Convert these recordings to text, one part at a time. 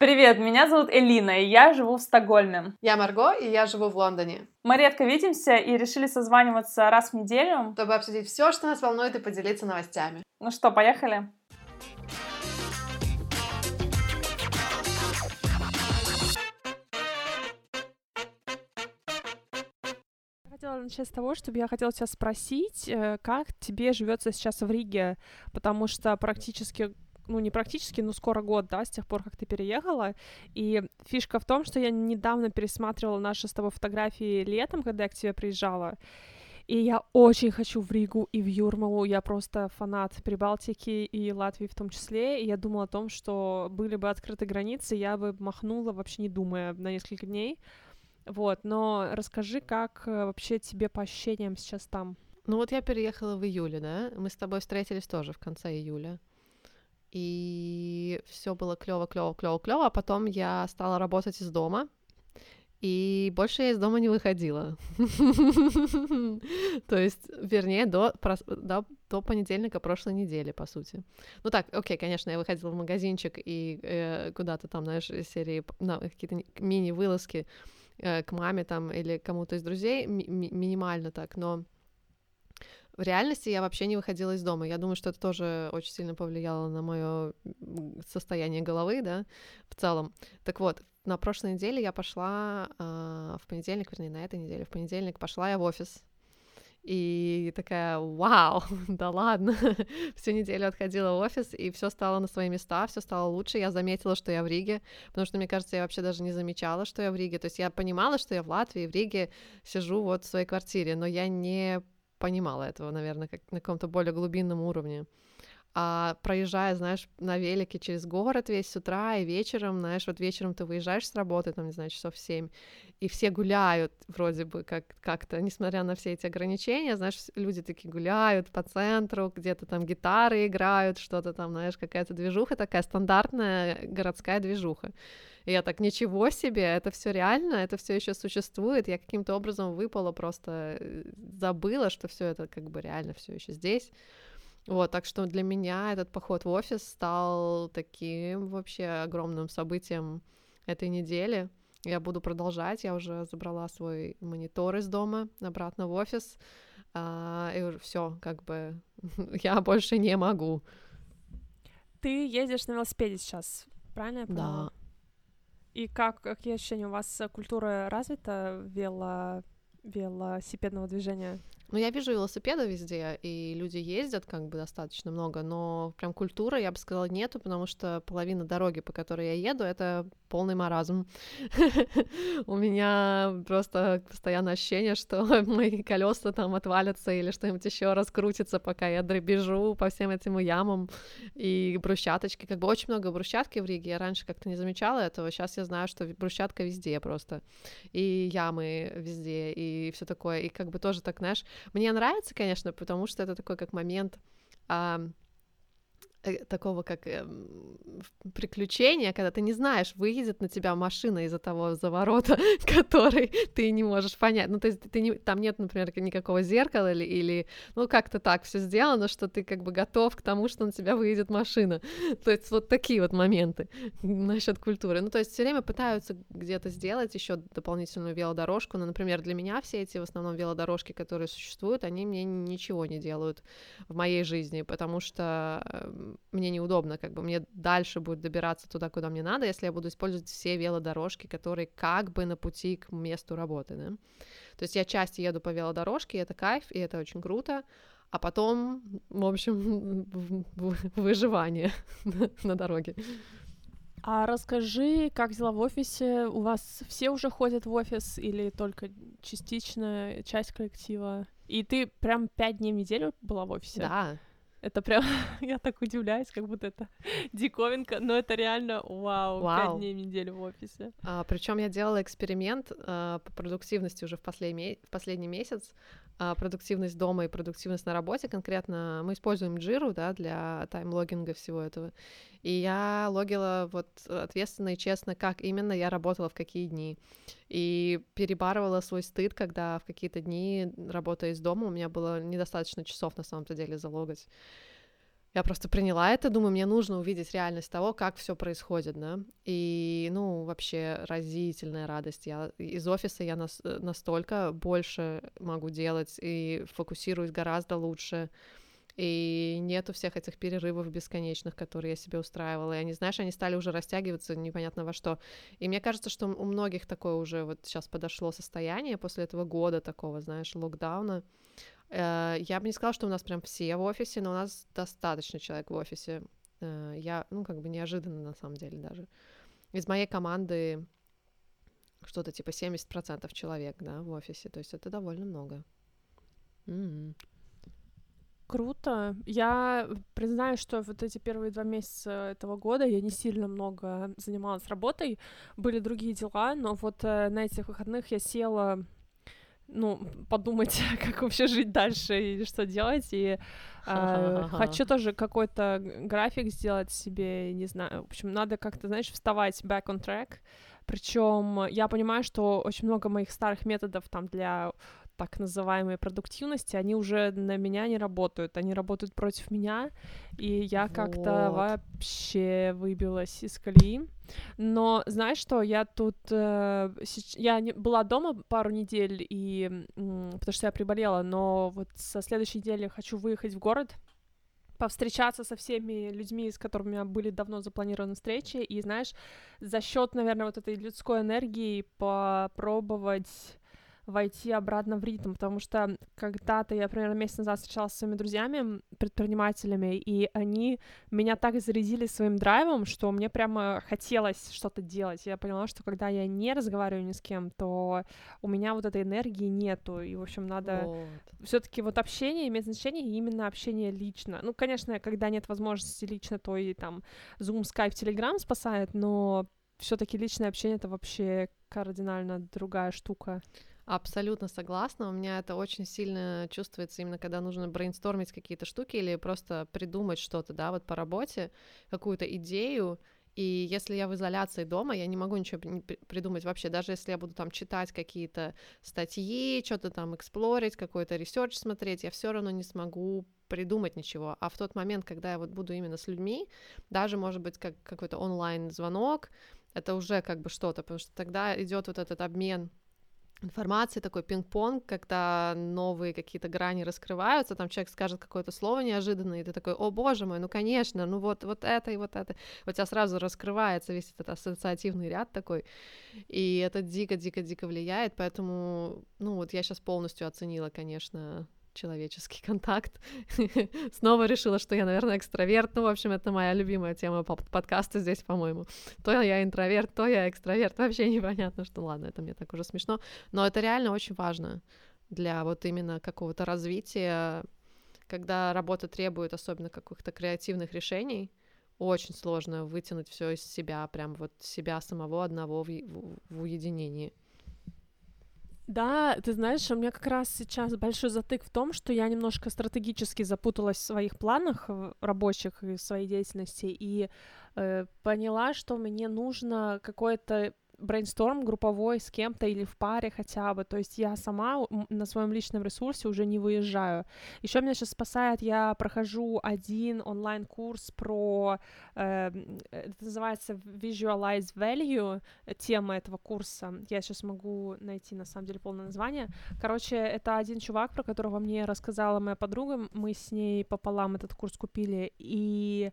Привет, меня зовут Элина, и я живу в Стокгольме. Я Марго, и я живу в Лондоне. Мы редко видимся и решили созваниваться раз в неделю. Чтобы обсудить все, что нас волнует, и поделиться новостями. Ну что, поехали? хотела начать с того, чтобы я хотела тебя спросить, э, как тебе живется сейчас в Риге, потому что практически ну, не практически, но скоро год, да, с тех пор, как ты переехала. И фишка в том, что я недавно пересматривала наши с тобой фотографии летом, когда я к тебе приезжала. И я очень хочу в Ригу и в Юрмалу. Я просто фанат Прибалтики и Латвии в том числе. И я думала о том, что были бы открыты границы, я бы махнула вообще не думая на несколько дней. Вот, но расскажи, как э, вообще тебе по ощущениям сейчас там? Ну вот я переехала в июле, да? Мы с тобой встретились тоже в конце июля и все было клево, клево, клево, клево. А потом я стала работать из дома, и больше я из дома не выходила. То есть, вернее, до, понедельника прошлой недели, по сути. Ну так, окей, конечно, я выходила в магазинчик и э, куда-то там, знаешь, серии, какие-то мини-вылазки э, к маме там или кому-то из друзей, ми- минимально так, но в реальности я вообще не выходила из дома. Я думаю, что это тоже очень сильно повлияло на мое состояние головы, да, в целом. Так вот, на прошлой неделе я пошла э, в понедельник, вернее, на этой неделе, в понедельник пошла я в офис. И такая, вау, да ладно, всю неделю отходила в офис, и все стало на свои места, все стало лучше. Я заметила, что я в Риге, потому что, мне кажется, я вообще даже не замечала, что я в Риге. То есть я понимала, что я в Латвии, в Риге сижу вот в своей квартире, но я не понимала этого, наверное, как на каком-то более глубинном уровне. А проезжая, знаешь, на велике через город весь с утра и вечером, знаешь, вот вечером ты выезжаешь с работы, там, не знаю, часов семь, и все гуляют вроде бы как- как-то, несмотря на все эти ограничения, знаешь, люди такие гуляют по центру, где-то там гитары играют, что-то там, знаешь, какая-то движуха такая, стандартная городская движуха. И я так, ничего себе, это все реально, это все еще существует. Я каким-то образом выпала, просто э, забыла, что все это как бы реально все еще здесь. Вот, так что для меня этот поход в офис стал таким вообще огромным событием этой недели. Я буду продолжать. Я уже забрала свой монитор из дома обратно в офис. А, и все, как бы я больше не могу. Ты ездишь на велосипеде сейчас, правильно я поняла? Да. И как, какие ощущения? У вас культура развита вело, велосипедного движения? Ну, я вижу велосипеды везде, и люди ездят как бы достаточно много, но прям культуры, я бы сказала, нету, потому что половина дороги, по которой я еду, это полный маразм. У меня просто постоянное ощущение, что мои колеса там отвалятся или что-нибудь еще раскрутится, пока я бежу по всем этим ямам и брусчаточки. Как бы очень много брусчатки в Риге. Я раньше как-то не замечала этого. Сейчас я знаю, что брусчатка везде просто. И ямы везде, и все такое. И как бы тоже так, знаешь, мне нравится, конечно, потому что это такой как момент а, такого как э, приключения, когда ты не знаешь, выедет на тебя машина из-за того заворота, который ты не можешь понять. Ну, то есть ты не, там нет, например, никакого зеркала или, или ну, как-то так все сделано, что ты как бы готов к тому, что на тебя выедет машина. То есть вот такие вот моменты насчет культуры. Ну, то есть все время пытаются где-то сделать еще дополнительную велодорожку. Но, например, для меня все эти в основном велодорожки, которые существуют, они мне ничего не делают в моей жизни, потому что эм, мне неудобно, как бы мне дальше будет добираться туда, куда мне надо, если я буду использовать все велодорожки, которые как бы на пути к месту работы, да. То есть я часто еду по велодорожке, и это кайф, и это очень круто, а потом, в общем, выживание на дороге. А расскажи, как дела в офисе? У вас все уже ходят в офис или только частичная часть коллектива? И ты прям пять дней в неделю была в офисе? Да, это прям, я так удивляюсь, как будто это диковинка, но это реально вау, вау. 5 дней в неделю в офисе. А, причем я делала эксперимент а, по продуктивности уже в последний, в последний месяц. А, продуктивность дома и продуктивность на работе. Конкретно мы используем Jira да, для таймлогинга всего этого. И я логила вот ответственно и честно, как именно я работала в какие дни. И перебарывала свой стыд, когда в какие-то дни, работая из дома, у меня было недостаточно часов на самом-то деле залогать. Я просто приняла это, думаю, мне нужно увидеть реальность того, как все происходит, да. И, ну, вообще разительная радость. Я из офиса я нас, настолько больше могу делать и фокусируюсь гораздо лучше. И нету всех этих перерывов бесконечных, которые я себе устраивала. И они, знаешь, они стали уже растягиваться непонятно во что. И мне кажется, что у многих такое уже вот сейчас подошло состояние после этого года такого, знаешь, локдауна. Э, я бы не сказала, что у нас прям все в офисе, но у нас достаточно человек в офисе. Э, я, ну, как бы неожиданно на самом деле даже. Из моей команды что-то типа 70% человек, да, в офисе, то есть это довольно много. Mm-hmm. Круто. Я признаю, что вот эти первые два месяца этого года я не сильно много занималась работой, были другие дела, но вот э, на этих выходных я села ну, подумать, как вообще жить дальше и что делать. И э, хочу тоже какой-то график сделать себе, не знаю. В общем, надо как-то, знаешь, вставать back on track. Причем я понимаю, что очень много моих старых методов там для так называемой продуктивности, они уже на меня не работают, они работают против меня, и я вот. как-то вообще выбилась из колеи. Но знаешь что, я тут... Э, я не, была дома пару недель, и, э, потому что я приболела, но вот со следующей недели хочу выехать в город, повстречаться со всеми людьми, с которыми у меня были давно запланированы встречи, и, знаешь, за счет, наверное, вот этой людской энергии попробовать войти обратно в ритм, потому что когда-то я примерно месяц назад встречалась с своими друзьями, предпринимателями, и они меня так зарядили своим драйвом, что мне прямо хотелось что-то делать. Я поняла, что когда я не разговариваю ни с кем, то у меня вот этой энергии нету, и, в общем, надо вот. все таки вот общение имеет значение, именно общение лично. Ну, конечно, когда нет возможности лично, то и там Zoom, Skype, Telegram спасает, но все-таки личное общение это вообще кардинально другая штука. Абсолютно согласна. У меня это очень сильно чувствуется именно когда нужно brainstorm ить какие-то штуки или просто придумать что-то, да, вот по работе, какую-то идею. И если я в изоляции дома, я не могу ничего придумать вообще. Даже если я буду там читать какие-то статьи, что-то там explor ить, какой-то research смотреть, я все равно не смогу придумать ничего. А в тот момент, когда я вот буду именно с людьми, даже, может быть, как какой-то онлайн-звонок, это уже как бы что-то, потому что тогда идет вот этот обмен информации, такой пинг-понг, когда новые какие-то грани раскрываются, там человек скажет какое-то слово неожиданное, и ты такой, о боже мой, ну конечно, ну вот, вот это и вот это. У тебя сразу раскрывается весь этот ассоциативный ряд такой, и это дико-дико-дико влияет, поэтому, ну вот я сейчас полностью оценила, конечно, человеческий контакт. Снова решила, что я, наверное, экстраверт. Ну, в общем, это моя любимая тема подкаста здесь, по-моему. То я интроверт, то я экстраверт. Вообще непонятно, что ладно, это мне так уже смешно. Но это реально очень важно для вот именно какого-то развития, когда работа требует особенно каких-то креативных решений, очень сложно вытянуть все из себя, прям вот себя самого одного в, в, в уединении. Да, ты знаешь, у меня как раз сейчас большой затык в том, что я немножко стратегически запуталась в своих планах рабочих и своей деятельности и э, поняла, что мне нужно какое-то брейнсторм групповой с кем-то или в паре хотя бы. То есть я сама на своем личном ресурсе уже не выезжаю. Еще меня сейчас спасает, я прохожу один онлайн-курс про, э, это называется Visualize Value, тема этого курса. Я сейчас могу найти на самом деле полное название. Короче, это один чувак, про которого мне рассказала моя подруга. Мы с ней пополам этот курс купили и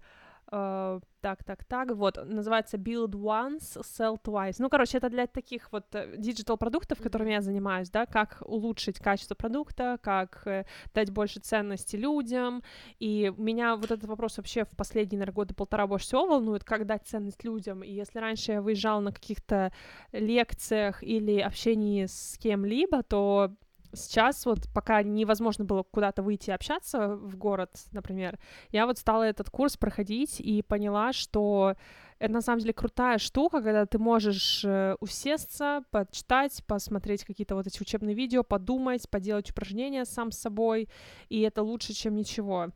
Uh, так, так, так, вот, называется Build Once, Sell Twice. Ну, короче, это для таких вот э, продуктов, которыми я занимаюсь, да, как улучшить качество продукта, как э, дать больше ценности людям, и меня вот этот вопрос вообще в последние, наверное, годы полтора больше всего волнует, как дать ценность людям, и если раньше я выезжала на каких-то лекциях или общении с кем-либо, то сейчас вот пока невозможно было куда-то выйти общаться в город, например, я вот стала этот курс проходить и поняла, что это на самом деле крутая штука, когда ты можешь э, усесться, почитать, посмотреть какие-то вот эти учебные видео, подумать, поделать упражнения сам с собой, и это лучше, чем ничего.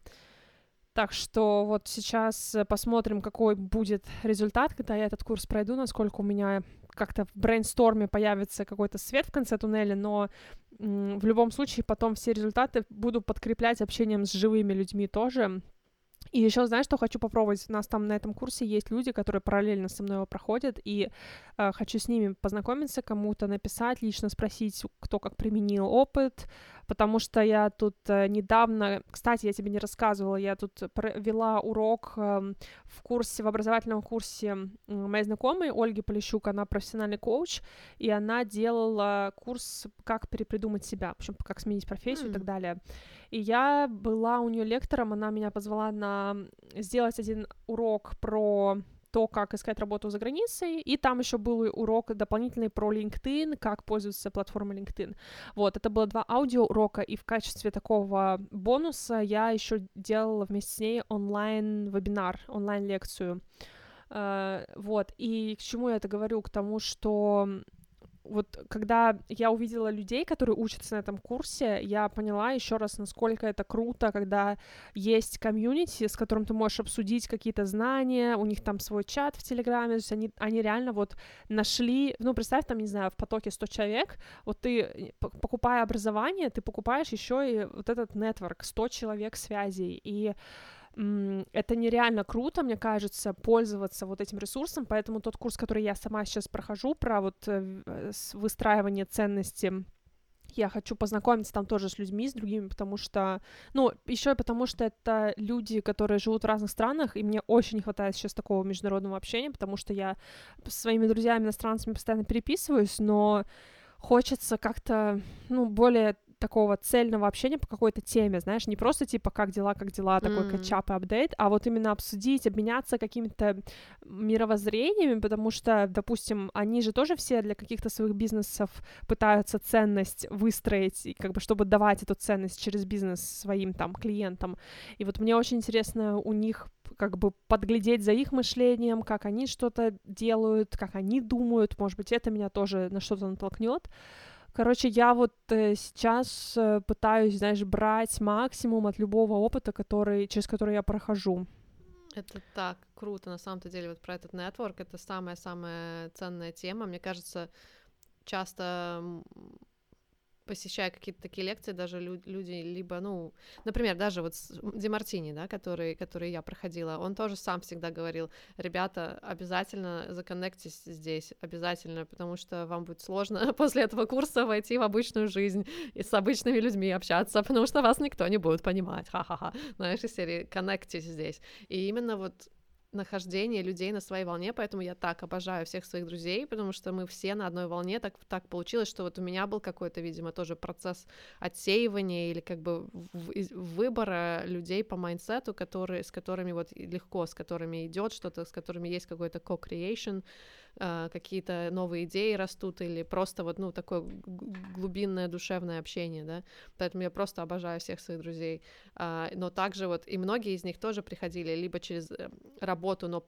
Так что вот сейчас посмотрим, какой будет результат, когда я этот курс пройду, насколько у меня как-то в брейнсторме появится какой-то свет в конце туннеля, но в любом случае потом все результаты буду подкреплять общением с живыми людьми тоже. И еще, знаешь, что хочу попробовать? У нас там на этом курсе есть люди, которые параллельно со мной его проходят, и э, хочу с ними познакомиться, кому-то написать, лично спросить, кто как применил опыт, потому что я тут э, недавно, кстати, я тебе не рассказывала, я тут вела урок э, в курсе, в образовательном курсе моей знакомой Ольги Полищук, она профессиональный коуч, и она делала курс «Как перепридумать себя», в общем, как сменить профессию mm. и так далее. И я была у нее лектором, она меня позвала на сделать один урок про то, как искать работу за границей, и там еще был урок дополнительный про LinkedIn, как пользоваться платформой LinkedIn. Вот, это было два аудиоурока, и в качестве такого бонуса я еще делала вместе с ней онлайн-вебинар, онлайн-лекцию. Uh, вот, и к чему я это говорю? К тому, что вот когда я увидела людей, которые учатся на этом курсе, я поняла еще раз, насколько это круто, когда есть комьюнити, с которым ты можешь обсудить какие-то знания, у них там свой чат в Телеграме, то есть они, они реально вот нашли, ну, представь, там, не знаю, в потоке 100 человек, вот ты, покупая образование, ты покупаешь еще и вот этот нетворк, 100 человек связей, и это нереально круто, мне кажется, пользоваться вот этим ресурсом, поэтому тот курс, который я сама сейчас прохожу, про вот э, э, выстраивание ценности я хочу познакомиться там тоже с людьми, с другими, потому что, ну, еще и потому что это люди, которые живут в разных странах, и мне очень не хватает сейчас такого международного общения, потому что я с своими друзьями иностранцами постоянно переписываюсь, но хочется как-то, ну, более такого цельного общения по какой-то теме, знаешь, не просто типа как дела, как дела, такой mm. качап и апдейт, а вот именно обсудить, обменяться какими-то мировоззрениями, потому что, допустим, они же тоже все для каких-то своих бизнесов пытаются ценность выстроить, и как бы чтобы давать эту ценность через бизнес своим там клиентам. И вот мне очень интересно у них как бы подглядеть за их мышлением, как они что-то делают, как они думают, может быть, это меня тоже на что-то натолкнет. Короче, я вот э, сейчас э, пытаюсь, знаешь, брать максимум от любого опыта, который, через который я прохожу. Это так круто, на самом-то деле, вот про этот нетворк, это самая-самая ценная тема. Мне кажется, часто посещая какие-то такие лекции, даже люди либо, ну, например, даже вот Демартини, да, который, который я проходила, он тоже сам всегда говорил, ребята, обязательно законнектись здесь, обязательно, потому что вам будет сложно после этого курса войти в обычную жизнь и с обычными людьми общаться, потому что вас никто не будет понимать, ха-ха-ха, знаешь, из серии «коннектись здесь». И именно вот нахождение людей на своей волне, поэтому я так обожаю всех своих друзей, потому что мы все на одной волне, так, так получилось, что вот у меня был какой-то, видимо, тоже процесс отсеивания или как бы выбора людей по mindset у, которые, с которыми вот легко, с которыми идет что-то, с которыми есть какой-то co-creation, а, какие-то новые идеи растут или просто вот, ну, такое глубинное душевное общение, да, поэтому я просто обожаю всех своих друзей, а, но также вот и многие из них тоже приходили либо через э, работу, но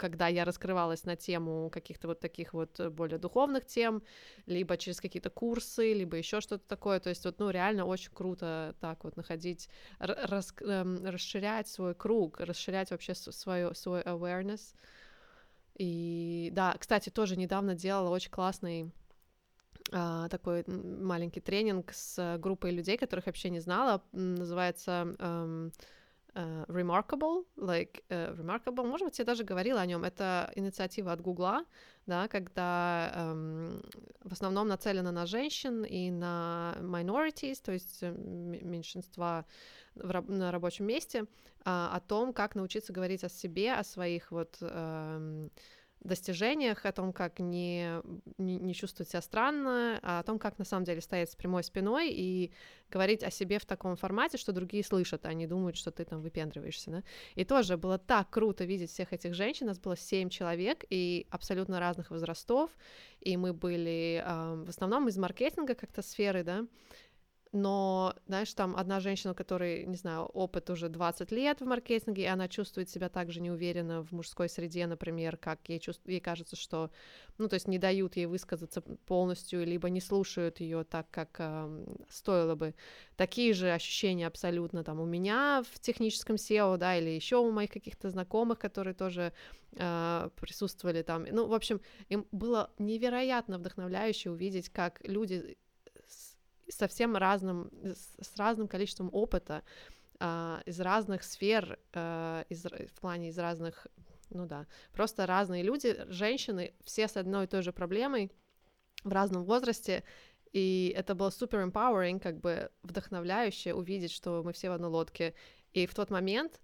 когда я раскрывалась на тему каких-то вот таких вот более духовных тем, либо через какие-то курсы, либо еще что-то такое. То есть вот, ну, реально очень круто так вот находить, рас, эм, расширять свой круг, расширять вообще свой, свой awareness, и да, кстати, тоже недавно делала очень классный Uh, такой маленький тренинг с группой людей, которых вообще не знала, называется um, uh, Remarkable, like uh, Remarkable, может быть, я даже говорила о нем. Это инициатива от Гугла, да, когда um, в основном нацелена на женщин и на minorities, то есть э, меньшинства в, на рабочем месте, а, о том, как научиться говорить о себе, о своих вот э, достижениях, о том, как не, не, не чувствовать себя странно, а о том, как на самом деле стоять с прямой спиной и говорить о себе в таком формате, что другие слышат, а не думают, что ты там выпендриваешься, да. И тоже было так круто видеть всех этих женщин, нас было семь человек и абсолютно разных возрастов, и мы были э, в основном из маркетинга как-то сферы, да, но, знаешь, там одна женщина, которой, не знаю, опыт уже 20 лет в маркетинге, и она чувствует себя также неуверенно в мужской среде, например, как ей, чувств... ей кажется, что, ну, то есть не дают ей высказаться полностью, либо не слушают ее так, как э, стоило бы. Такие же ощущения абсолютно там у меня в техническом SEO, да, или еще у моих каких-то знакомых, которые тоже э, присутствовали там. Ну, в общем, им было невероятно вдохновляюще увидеть, как люди совсем разным, с разным количеством опыта, э, из разных сфер, э, из, в плане из разных, ну да, просто разные люди, женщины, все с одной и той же проблемой в разном возрасте, и это было супер empowering, как бы вдохновляюще увидеть, что мы все в одной лодке. И в тот момент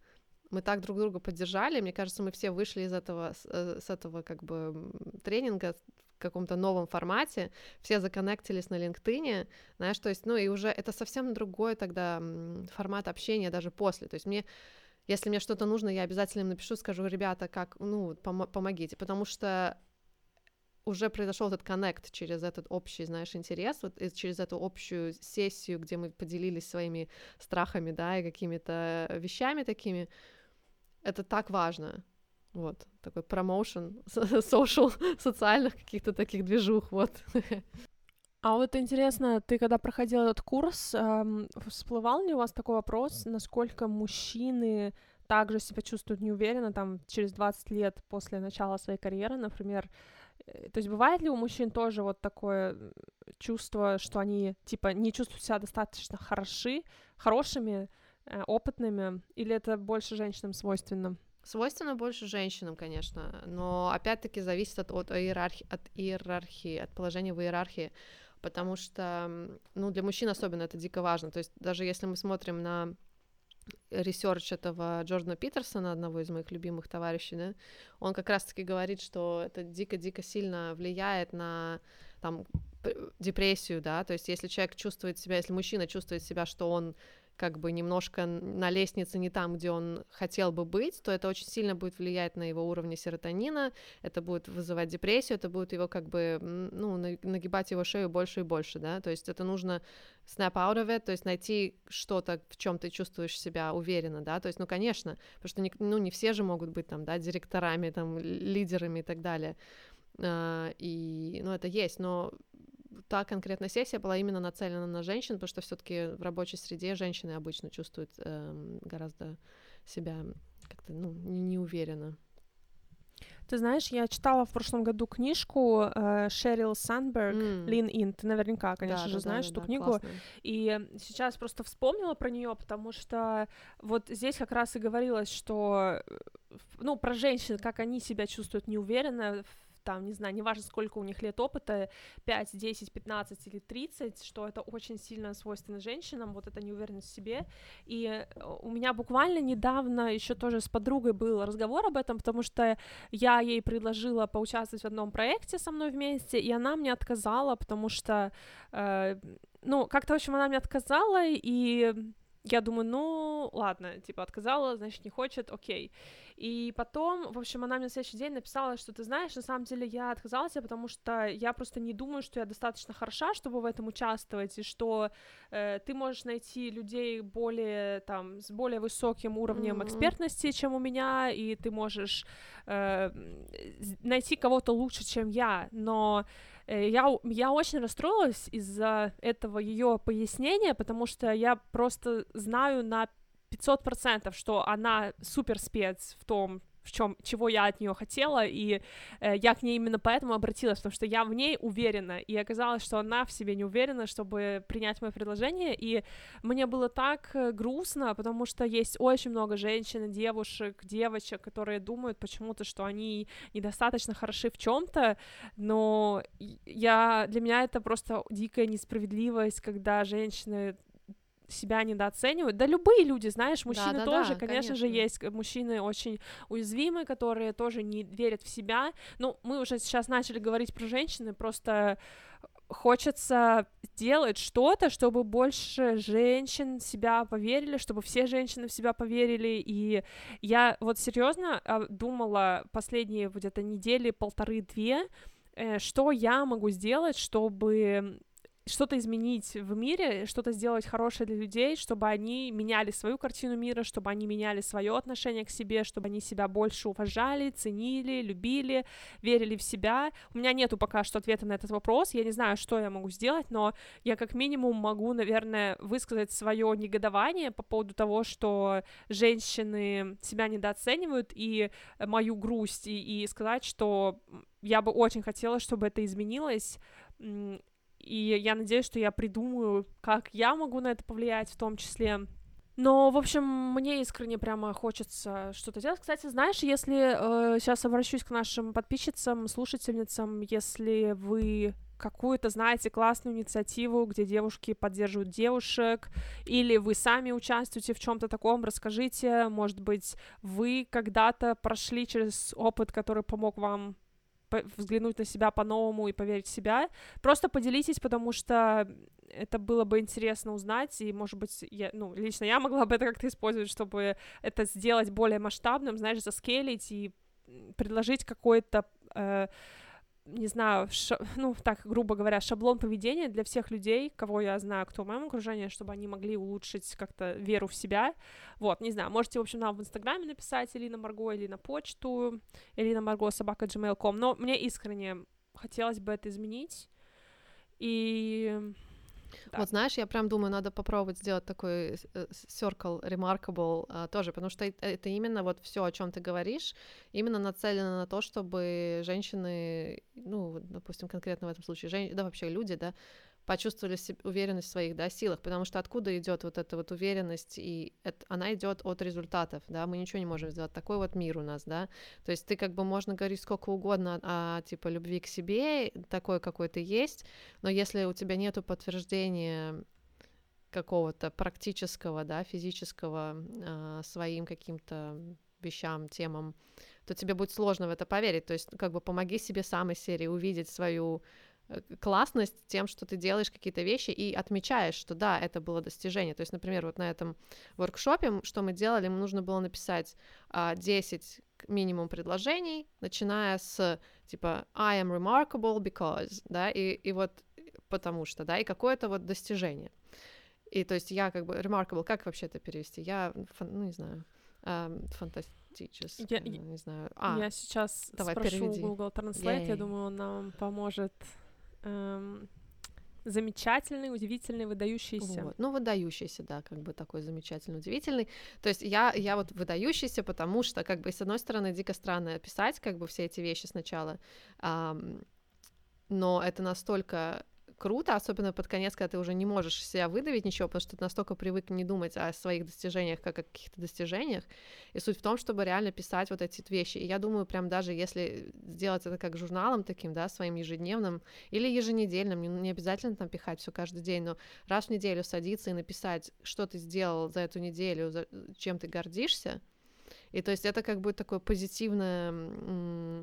мы так друг друга поддержали, мне кажется, мы все вышли из этого, с, э, этого как бы тренинга каком-то новом формате, все законнектились на LinkedIn, знаешь, то есть, ну и уже это совсем другой тогда формат общения даже после, то есть мне если мне что-то нужно, я обязательно им напишу, скажу, ребята, как, ну, пом- помогите, потому что уже произошел этот коннект через этот общий, знаешь, интерес, вот через эту общую сессию, где мы поделились своими страхами, да, и какими-то вещами такими, это так важно. Вот, такой промоушен, social, социальных каких-то таких движух, вот. А вот интересно, ты когда проходил этот курс, эм, всплывал ли у вас такой вопрос, насколько мужчины также себя чувствуют неуверенно, там, через 20 лет после начала своей карьеры, например, Э, то есть бывает ли у мужчин тоже вот такое чувство, что они типа не чувствуют себя достаточно хороши, хорошими, э, опытными, или это больше женщинам свойственно? Свойственно больше женщинам, конечно, но опять-таки зависит от, от, иерархии, от иерархии, от положения в иерархии, потому что, ну, для мужчин особенно это дико важно. То есть даже если мы смотрим на research этого Джордана Питерсона, одного из моих любимых товарищей, да, он как раз-таки говорит, что это дико-дико сильно влияет на там депрессию, да, то есть если человек чувствует себя, если мужчина чувствует себя, что он как бы немножко на лестнице не там, где он хотел бы быть, то это очень сильно будет влиять на его уровни серотонина, это будет вызывать депрессию, это будет его как бы, ну, нагибать его шею больше и больше, да, то есть это нужно snap out of it, то есть найти что-то, в чем ты чувствуешь себя уверенно, да, то есть, ну, конечно, потому что, не, ну, не все же могут быть там, да, директорами, там, лидерами и так далее, Uh, и, ну, это есть, но та конкретная сессия была именно нацелена на женщин, потому что все-таки в рабочей среде женщины обычно чувствуют э, гораздо себя как-то ну, неуверенно. Ты знаешь, я читала в прошлом году книжку э, Шерил Санберг mm. Lean In. Ты наверняка, конечно да, же, да, знаешь да, эту да, книгу. Классно. И сейчас просто вспомнила про нее, потому что вот здесь как раз и говорилось, что э, ну, про женщин, как они себя чувствуют неуверенно там, не знаю, неважно, сколько у них лет опыта, 5, 10, 15 или 30, что это очень сильно свойственно женщинам, вот эта неуверенность в себе. И э, у меня буквально недавно еще тоже с подругой был разговор об этом, потому что я ей предложила поучаствовать в одном проекте со мной вместе, и она мне отказала, потому что, э, ну, как-то, в общем, она мне отказала, и я думаю, ну, ладно, типа, отказала, значит, не хочет, окей. И потом, в общем, она мне на следующий день написала, что ты знаешь, на самом деле я отказалась, потому что я просто не думаю, что я достаточно хороша, чтобы в этом участвовать, и что э, ты можешь найти людей более, там, с более высоким уровнем mm-hmm. экспертности, чем у меня, и ты можешь э, найти кого-то лучше, чем я, но я, я очень расстроилась из-за этого ее пояснения, потому что я просто знаю на 500%, что она супер спец в том, в чем, чего я от нее хотела, и э, я к ней именно поэтому обратилась, потому что я в ней уверена, и оказалось, что она в себе не уверена, чтобы принять мое предложение, и мне было так э, грустно, потому что есть очень много женщин, девушек, девочек, которые думают почему-то, что они недостаточно хороши в чем-то, но я для меня это просто дикая несправедливость, когда женщины себя недооценивают. Да любые люди, знаешь, мужчины да, да, тоже, да, конечно, конечно же, есть мужчины очень уязвимые, которые тоже не верят в себя. Ну, мы уже сейчас начали говорить про женщины, просто хочется сделать что-то, чтобы больше женщин в себя поверили, чтобы все женщины в себя поверили. И я вот серьезно а, думала последние где-то недели, полторы-две, э, что я могу сделать, чтобы что-то изменить в мире, что-то сделать хорошее для людей, чтобы они меняли свою картину мира, чтобы они меняли свое отношение к себе, чтобы они себя больше уважали, ценили, любили, верили в себя. У меня нету пока что ответа на этот вопрос, я не знаю, что я могу сделать, но я как минимум могу, наверное, высказать свое негодование по поводу того, что женщины себя недооценивают, и мою грусть, и, и сказать, что я бы очень хотела, чтобы это изменилось, и я надеюсь, что я придумаю, как я могу на это повлиять в том числе. Но, в общем, мне искренне прямо хочется что-то делать. Кстати, знаешь, если э, сейчас обращусь к нашим подписчицам, слушательницам, если вы какую-то, знаете, классную инициативу, где девушки поддерживают девушек, или вы сами участвуете в чем-то таком, расскажите, может быть, вы когда-то прошли через опыт, который помог вам взглянуть на себя по-новому и поверить в себя. Просто поделитесь, потому что это было бы интересно узнать, и, может быть, я, ну, лично я могла бы это как-то использовать, чтобы это сделать более масштабным, знаешь, заскейлить и предложить какой-то э, не знаю, ша- ну, так, грубо говоря, шаблон поведения для всех людей, кого я знаю, кто в моем окружении, чтобы они могли улучшить как-то веру в себя. Вот, не знаю, можете, в общем, нам в Инстаграме написать или на Марго, или на почту, или на Марго собака gmail.com, но мне искренне хотелось бы это изменить, и да. Вот знаешь, я прям думаю, надо попробовать сделать такой э, circle remarkable uh, тоже, потому что это именно вот все, о чем ты говоришь, именно нацелено на то, чтобы женщины, ну, допустим, конкретно в этом случае, жен... да вообще люди, да, почувствовали себе уверенность в своих да, силах, потому что откуда идет вот эта вот уверенность, и это, она идет от результатов, да, мы ничего не можем сделать, такой вот мир у нас, да, то есть ты как бы можно говорить сколько угодно о, типа, любви к себе, такой какой ты есть, но если у тебя нету подтверждения какого-то практического, да, физического э, своим каким-то вещам, темам, то тебе будет сложно в это поверить. То есть, как бы помоги себе сам из серии увидеть свою классность тем, что ты делаешь какие-то вещи и отмечаешь, что да, это было достижение. То есть, например, вот на этом воркшопе, что мы делали, нам нужно было написать а, 10 минимум предложений, начиная с типа I am remarkable because, да, и, и вот потому что, да, и какое-то вот достижение. И то есть я как бы remarkable, как вообще это перевести? Я, ну не знаю, эм, фантастический, я, не знаю. А, я сейчас давай, спрошу переведи. Google Translate, yeah. я думаю, он нам поможет эм, замечательный, удивительный, выдающийся. Вот. Ну, выдающийся, да, как бы такой замечательный, удивительный. То есть я, я вот выдающийся, потому что, как бы, с одной стороны, дико странно описать, как бы, все эти вещи сначала, эм, но это настолько круто, особенно под конец, когда ты уже не можешь себя выдавить ничего, потому что ты настолько привык не думать о своих достижениях, как о каких-то достижениях. И суть в том, чтобы реально писать вот эти вещи. И я думаю, прям даже если сделать это как журналом таким, да, своим ежедневным или еженедельным, не, обязательно там пихать все каждый день, но раз в неделю садиться и написать, что ты сделал за эту неделю, за, чем ты гордишься. И то есть это как бы такое позитивное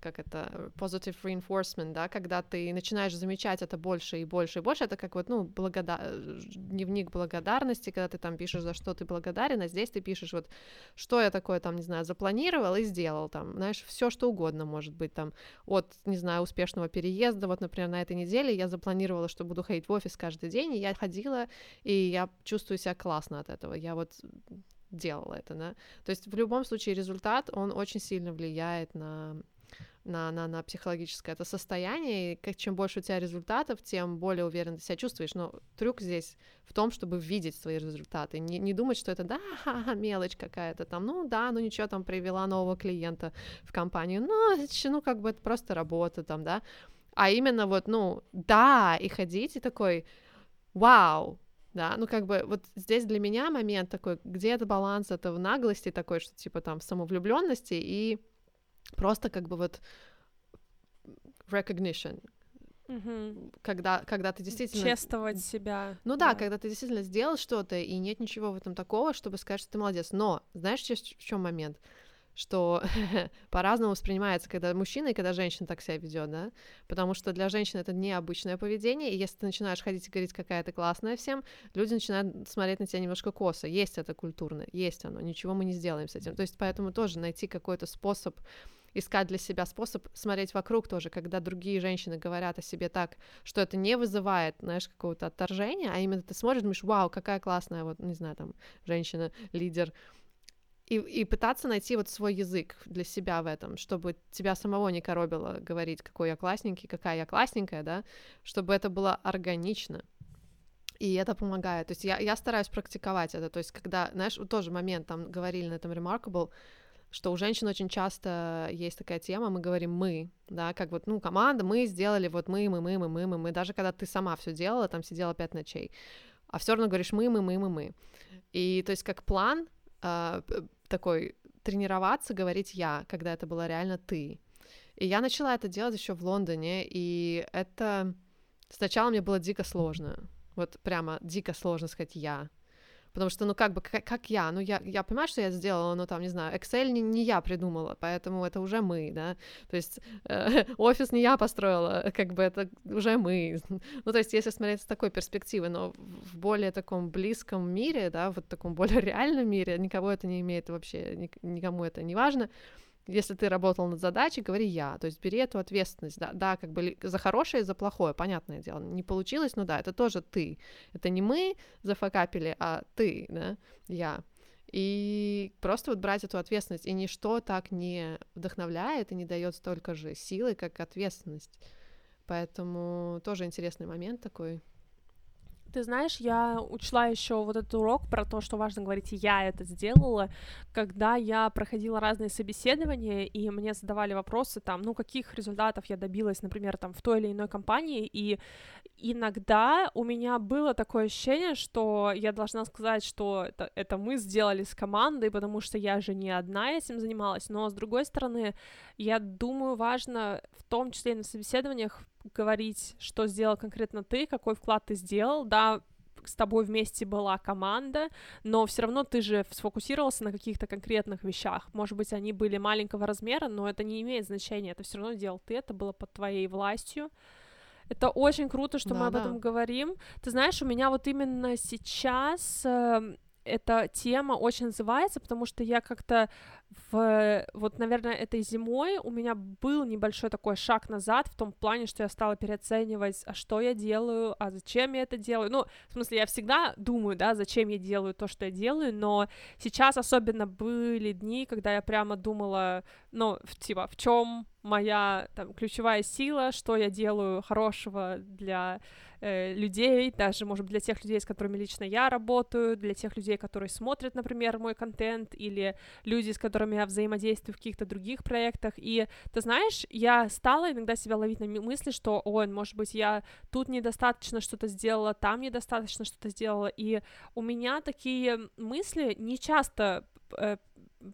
как это, positive reinforcement, да, когда ты начинаешь замечать это больше и больше и больше, это как вот, ну, благодар... дневник благодарности, когда ты там пишешь, за что ты благодарен, а здесь ты пишешь вот, что я такое там, не знаю, запланировал и сделал там, знаешь, все что угодно может быть там, от, не знаю, успешного переезда, вот, например, на этой неделе я запланировала, что буду ходить в офис каждый день, и я ходила, и я чувствую себя классно от этого, я вот делала это, да, то есть в любом случае результат, он очень сильно влияет на на, на, на психологическое это состояние, и как, чем больше у тебя результатов, тем более уверенно ты себя чувствуешь. Но трюк здесь в том, чтобы видеть свои результаты, не, не думать, что это, да, мелочь какая-то там, ну да, ну ничего, там привела нового клиента в компанию, ну, ну как бы это просто работа там, да, а именно вот, ну, да, и ходить, и такой, вау, да, ну как бы вот здесь для меня момент такой, где это баланс, это в наглости такой, что типа там самовлюбленности и просто как бы вот recognition, Угу. Когда, когда ты действительно... Чествовать себя. Ну да, да, когда ты действительно сделал что-то, и нет ничего в этом такого, чтобы сказать, что ты молодец. Но, знаешь, в чем момент? что по-разному воспринимается, когда мужчина и когда женщина так себя ведет, да, потому что для женщин это необычное поведение, и если ты начинаешь ходить и говорить, какая ты классная всем, люди начинают смотреть на тебя немножко косо. Есть это культурно, есть оно, ничего мы не сделаем с этим. То есть поэтому тоже найти какой-то способ искать для себя способ смотреть вокруг тоже, когда другие женщины говорят о себе так, что это не вызывает, знаешь, какого-то отторжения, а именно ты смотришь, думаешь, вау, какая классная, вот, не знаю, там, женщина, лидер, и, и пытаться найти вот свой язык для себя в этом, чтобы тебя самого не коробило говорить, какой я классненький, какая я классненькая, да, чтобы это было органично, и это помогает. То есть я, я стараюсь практиковать это. То есть когда, знаешь, тоже момент, там говорили на этом Remarkable, что у женщин очень часто есть такая тема, мы говорим мы, да, как вот, ну, команда, мы сделали, вот мы, мы, мы, мы, мы, мы, мы, даже когда ты сама все делала, там сидела пять ночей, а все равно говоришь мы, мы, мы, мы, мы. И то есть как план э, такой тренироваться, говорить я, когда это было реально ты. И я начала это делать еще в Лондоне, и это сначала мне было дико сложно. Вот прямо дико сложно сказать я. Потому что, ну, как бы, как, как я, ну, я, я понимаю, что я сделала, но там, не знаю, Excel не, не я придумала, поэтому это уже мы, да, то есть э, офис не я построила, как бы это уже мы, ну, то есть если смотреть с такой перспективы, но в более таком близком мире, да, вот таком более реальном мире, никого это не имеет вообще, никому это не важно, если ты работал над задачей, говори я. То есть бери эту ответственность. Да, да, как бы за хорошее и за плохое, понятное дело. Не получилось, ну да, это тоже ты. Это не мы зафакапили, а ты, да, я. И просто вот брать эту ответственность. И ничто так не вдохновляет и не дает столько же силы, как ответственность. Поэтому тоже интересный момент такой. Ты знаешь, я учла еще вот этот урок про то, что важно говорить «я это сделала», когда я проходила разные собеседования, и мне задавали вопросы там, ну, каких результатов я добилась, например, там, в той или иной компании, и иногда у меня было такое ощущение, что я должна сказать, что это, это мы сделали с командой, потому что я же не одна этим занималась, но, с другой стороны, я думаю, важно в том числе и на собеседованиях говорить, что сделал конкретно ты, какой вклад ты сделал, да, с тобой вместе была команда, но все равно ты же сфокусировался на каких-то конкретных вещах. Может быть, они были маленького размера, но это не имеет значения. Это все равно делал ты, это было под твоей властью. Это очень круто, что да, мы об да. этом говорим. Ты знаешь, у меня вот именно сейчас э, эта тема очень называется, потому что я как-то в, вот, наверное, этой зимой у меня был небольшой такой шаг назад в том плане, что я стала переоценивать, а что я делаю, а зачем я это делаю. Ну, в смысле, я всегда думаю, да, зачем я делаю то, что я делаю, но сейчас особенно были дни, когда я прямо думала, ну, типа, в чем моя там ключевая сила, что я делаю хорошего для э, людей, даже, может быть, для тех людей, с которыми лично я работаю, для тех людей, которые смотрят, например, мой контент, или люди, с которыми я взаимодействую в каких-то других проектах. И ты знаешь, я стала иногда себя ловить на мысли, что, ой, может быть, я тут недостаточно что-то сделала, там недостаточно что-то сделала. И у меня такие мысли не часто э,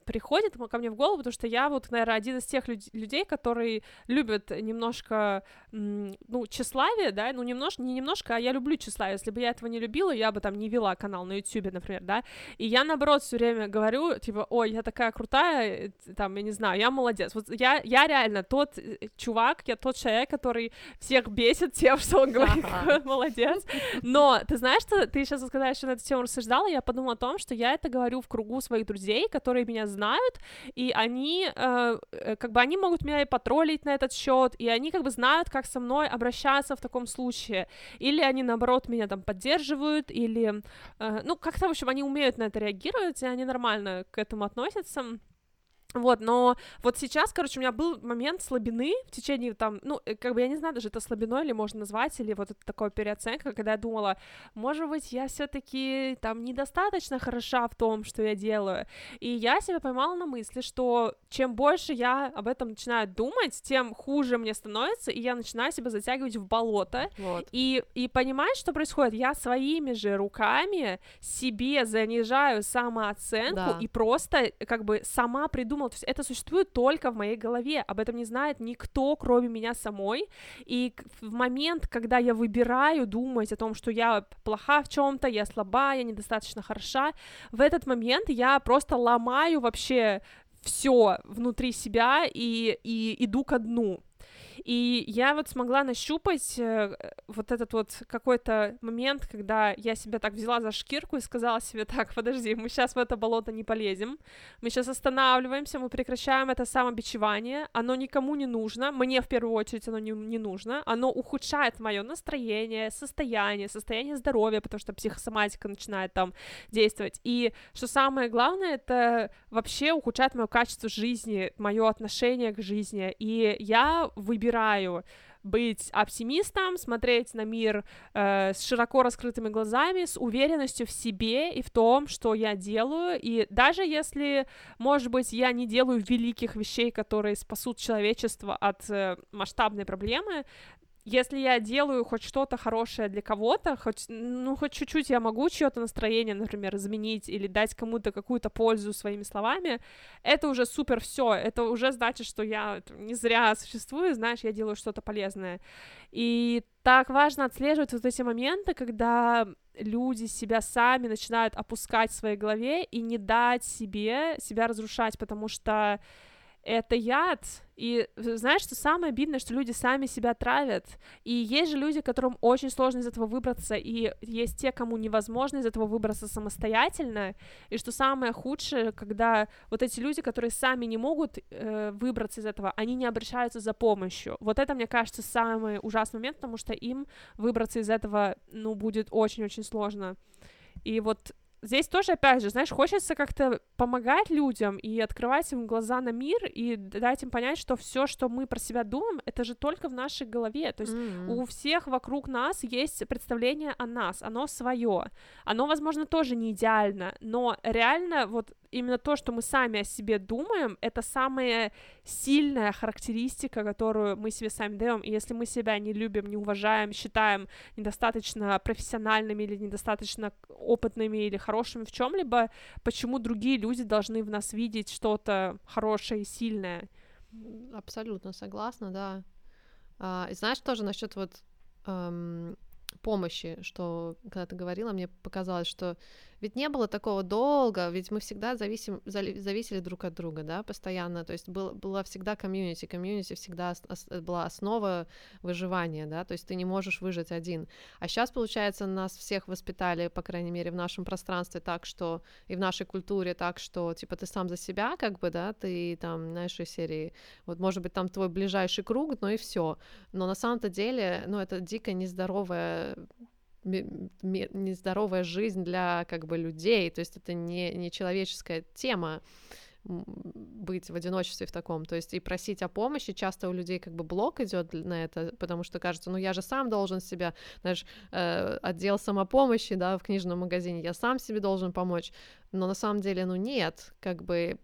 приходит ко мне в голову, потому что я вот, наверное, один из тех люд- людей, которые любят немножко, ну, тщеславие, да, ну, немножко, не немножко, а я люблю тщеславие. Если бы я этого не любила, я бы там не вела канал на YouTube, например, да, и я, наоборот, все время говорю, типа, ой, я такая крутая, э, там, я не знаю, я молодец. Вот я, я реально тот э, чувак, я тот человек, который всех бесит тем, что он говорит, молодец. Но ты знаешь, что ты сейчас сказала, что на эту тему рассуждала, я подумала о том, что я это говорю в кругу своих друзей, которые меня меня знают, и они, э, э, как бы, они могут меня и потроллить на этот счет, и они, как бы, знают, как со мной обращаться в таком случае, или они, наоборот, меня там поддерживают, или, э, ну, как-то, в общем, они умеют на это реагировать, и они нормально к этому относятся, вот, но вот сейчас, короче, у меня был момент слабины в течение там, ну, э, как бы я не знаю, даже это слабиной или можно назвать, или вот это такое переоценка, когда я думала, может быть, я все-таки там недостаточно хороша в том, что я делаю. И я себя поймала на мысли, что чем больше я об этом начинаю думать, тем хуже мне становится, и я начинаю себя затягивать в болото. Вот. И, и понимать, что происходит, я своими же руками себе занижаю самооценку да. и просто как бы сама придумала придумала. То есть это существует только в моей голове. Об этом не знает никто, кроме меня самой. И в момент, когда я выбираю думать о том, что я плоха в чем-то, я слаба, я недостаточно хороша, в этот момент я просто ломаю вообще все внутри себя и, и иду ко дну. И я вот смогла нащупать э, вот этот вот какой-то момент, когда я себя так взяла за шкирку и сказала себе, так, подожди, мы сейчас в это болото не полезем, мы сейчас останавливаемся, мы прекращаем это самобичевание, оно никому не нужно, мне в первую очередь оно не, не нужно, оно ухудшает мое настроение, состояние, состояние здоровья, потому что психосоматика начинает там действовать. И что самое главное, это вообще ухудшает мое качество жизни, мое отношение к жизни. И я выбираю выбираю быть оптимистом, смотреть на мир э, с широко раскрытыми глазами, с уверенностью в себе и в том, что я делаю. И даже если, может быть, я не делаю великих вещей, которые спасут человечество от э, масштабной проблемы, если я делаю хоть что-то хорошее для кого-то, хоть, ну, хоть чуть-чуть я могу чье-то настроение, например, изменить или дать кому-то какую-то пользу своими словами, это уже супер все, это уже значит, что я не зря существую, знаешь, я делаю что-то полезное. И так важно отслеживать вот эти моменты, когда люди себя сами начинают опускать в своей голове и не дать себе себя разрушать, потому что это яд. И знаешь, что самое обидное, что люди сами себя травят. И есть же люди, которым очень сложно из этого выбраться, и есть те, кому невозможно из этого выбраться самостоятельно. И что самое худшее, когда вот эти люди, которые сами не могут э, выбраться из этого, они не обращаются за помощью. Вот это, мне кажется, самый ужасный момент, потому что им выбраться из этого, ну, будет очень-очень сложно. И вот здесь тоже, опять же, знаешь, хочется как-то помогать людям и открывать им глаза на мир и дать им понять, что все, что мы про себя думаем, это же только в нашей голове. То есть mm-hmm. у всех вокруг нас есть представление о нас, оно свое. Оно, возможно, тоже не идеально, но реально вот именно то, что мы сами о себе думаем, это самая сильная характеристика, которую мы себе сами даем. И если мы себя не любим, не уважаем, считаем недостаточно профессиональными или недостаточно опытными или хорошими в чем-либо, почему другие люди должны в нас видеть что-то хорошее и сильное? Абсолютно согласна, да. А, и знаешь тоже насчет вот эм, помощи, что когда ты говорила, мне показалось, что ведь не было такого долго, ведь мы всегда зависим, зависели друг от друга, да, постоянно, то есть был, была всегда комьюнити, комьюнити всегда ос, была основа выживания, да, то есть ты не можешь выжить один. А сейчас, получается, нас всех воспитали, по крайней мере, в нашем пространстве так, что и в нашей культуре так, что, типа, ты сам за себя, как бы, да, ты там, знаешь, из серии, вот, может быть, там твой ближайший круг, но и все. Но на самом-то деле, ну, это дико нездоровая нездоровая жизнь для как бы людей, то есть это не, не человеческая тема быть в одиночестве в таком, то есть и просить о помощи, часто у людей как бы блок идет на это, потому что кажется, ну я же сам должен себя, знаешь, э, отдел самопомощи, да, в книжном магазине, я сам себе должен помочь, но на самом деле, ну нет, как бы,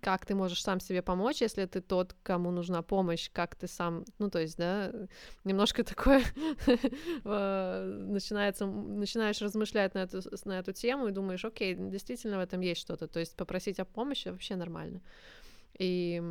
как ты можешь сам себе помочь, если ты тот, кому нужна помощь, как ты сам, ну то есть, да, немножко такое э, начинается, начинаешь размышлять на эту, на эту тему и думаешь, окей, действительно в этом есть что-то, то есть попросить о помощи вообще нормально. И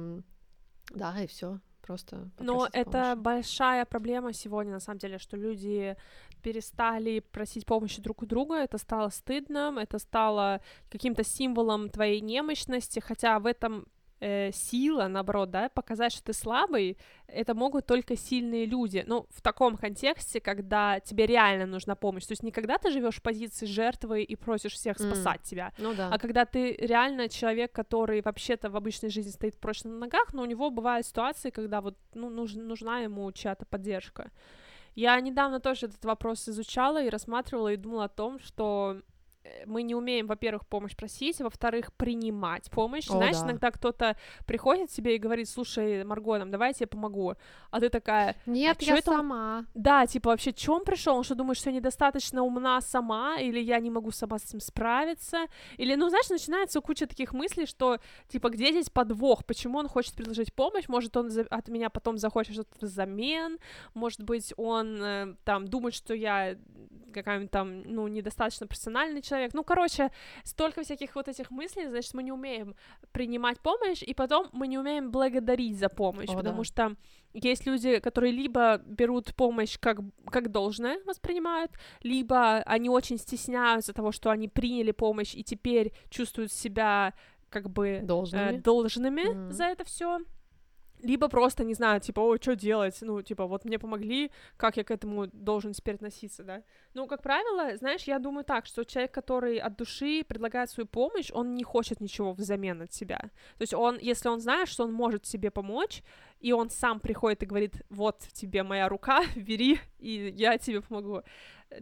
да, и все. Просто Но это большая проблема сегодня, на самом деле, что люди перестали просить помощи друг у друга, это стало стыдным, это стало каким-то символом твоей немощности, хотя в этом э, сила, наоборот, да, показать, что ты слабый, это могут только сильные люди. Ну, в таком контексте, когда тебе реально нужна помощь. То есть не когда ты живешь в позиции жертвы и просишь всех спасать mm. тебя, ну, да. а когда ты реально человек, который вообще-то в обычной жизни стоит прочно на ногах, но у него бывают ситуации, когда вот ну, нуж, нужна ему чья-то поддержка. Я недавно тоже этот вопрос изучала и рассматривала и думала о том, что мы не умеем, во-первых, помощь просить, а во-вторых, принимать помощь. О, Знаешь, да. иногда кто-то приходит к тебе и говорит, слушай, Марго, нам давай я тебе помогу. А ты такая... Нет, а я это сама. Да, типа, вообще, чем пришел? Он что, думаешь, что я недостаточно умна сама? Или я не могу сама с этим справиться? Или, ну, знаешь, начинается куча таких мыслей, что, типа, где здесь подвох? Почему он хочет предложить помощь? Может, он от меня потом захочет что-то взамен? Может быть, он э, там думает, что я какая-нибудь там, ну, недостаточно профессиональный человек. Ну, короче, столько всяких вот этих мыслей, значит, мы не умеем принимать помощь, и потом мы не умеем благодарить за помощь, О, потому да. что есть люди, которые либо берут помощь как, как должное воспринимают, либо они очень стесняются того, что они приняли помощь и теперь чувствуют себя как бы должными, э, должными mm-hmm. за это все либо просто не знаю, типа, о, что делать, ну, типа, вот мне помогли, как я к этому должен теперь относиться, да. Ну, как правило, знаешь, я думаю так, что человек, который от души предлагает свою помощь, он не хочет ничего взамен от себя. То есть он, если он знает, что он может себе помочь, и он сам приходит и говорит, вот тебе моя рука, бери, и я тебе помогу,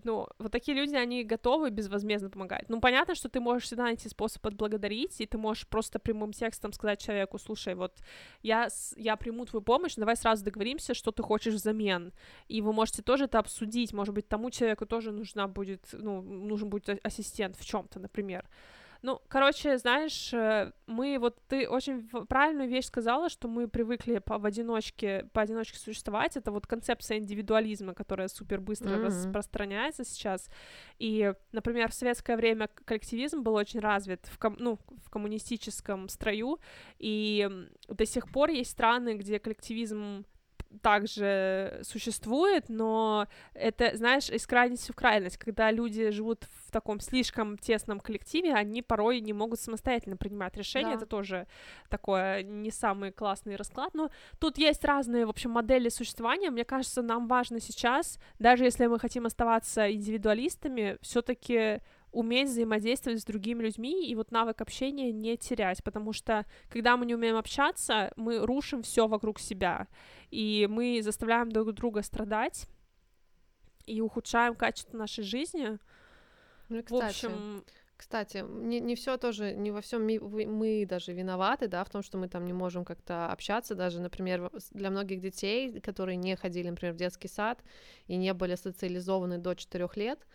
ну, вот такие люди, они готовы безвозмездно помогать. Ну, понятно, что ты можешь всегда найти способ отблагодарить, и ты можешь просто прямым текстом сказать человеку, слушай, вот я, я приму твою помощь, давай сразу договоримся, что ты хочешь взамен. И вы можете тоже это обсудить, может быть, тому человеку тоже нужна будет, ну, нужен будет ассистент в чем то например. Ну, короче, знаешь, э, мы вот ты очень правильную вещь сказала, что мы привыкли по в одиночке, поодиночке существовать. Это вот концепция индивидуализма, которая супер быстро mm-hmm. распространяется сейчас. И, например, в советское время коллективизм был очень развит в, ком- ну, в коммунистическом строю, и до сих пор есть страны, где коллективизм также существует, но это, знаешь, из крайности в крайность, когда люди живут в таком слишком тесном коллективе, они порой не могут самостоятельно принимать решения, да. это тоже такое не самый классный расклад, но тут есть разные, в общем, модели существования, мне кажется, нам важно сейчас, даже если мы хотим оставаться индивидуалистами, все таки уметь взаимодействовать с другими людьми и вот навык общения не терять, потому что когда мы не умеем общаться, мы рушим все вокруг себя, и мы заставляем друг друга страдать и ухудшаем качество нашей жизни. Ну, кстати, в общем, кстати, не, не все тоже, не во всем мы, мы даже виноваты, да, в том, что мы там не можем как-то общаться, даже, например, для многих детей, которые не ходили, например, в детский сад и не были социализованы до 4 лет,